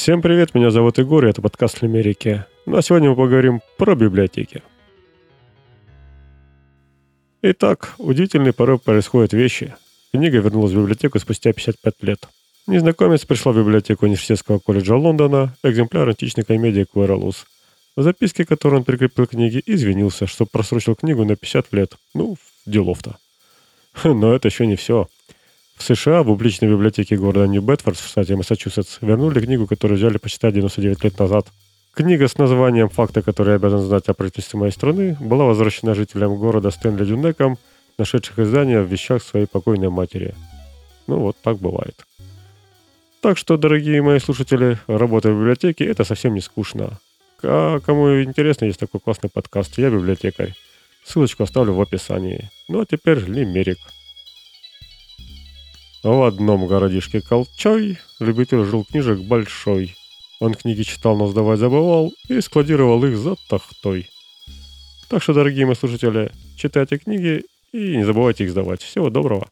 Всем привет, меня зовут Егор, и это подкаст «Лимерики». Ну а сегодня мы поговорим про библиотеки. Итак, удивительные порой происходят вещи. Книга вернулась в библиотеку спустя 55 лет. Незнакомец пришла в библиотеку университетского колледжа Лондона, экземпляр античной комедии Куэролус. В записке, которую он прикрепил к книге, извинился, что просрочил книгу на 50 лет. Ну, делов-то. Но это еще не все. В США в публичной библиотеке города Нью-Бетфорд в штате Массачусетс вернули книгу, которую взяли почитать 99 лет назад. Книга с названием «Факты, которые обязан знать о правительстве моей страны» была возвращена жителям города Стэнли Дюнеком, нашедших издание в вещах своей покойной матери. Ну вот так бывает. Так что, дорогие мои слушатели, работа в библиотеке – это совсем не скучно. А кому интересно, есть такой классный подкаст «Я библиотекарь». Ссылочку оставлю в описании. Ну а теперь лимерик. В одном городишке Колчой любитель жил книжек большой. Он книги читал, но сдавать забывал и складировал их за тахтой. Так что, дорогие мои слушатели, читайте книги и не забывайте их сдавать. Всего доброго.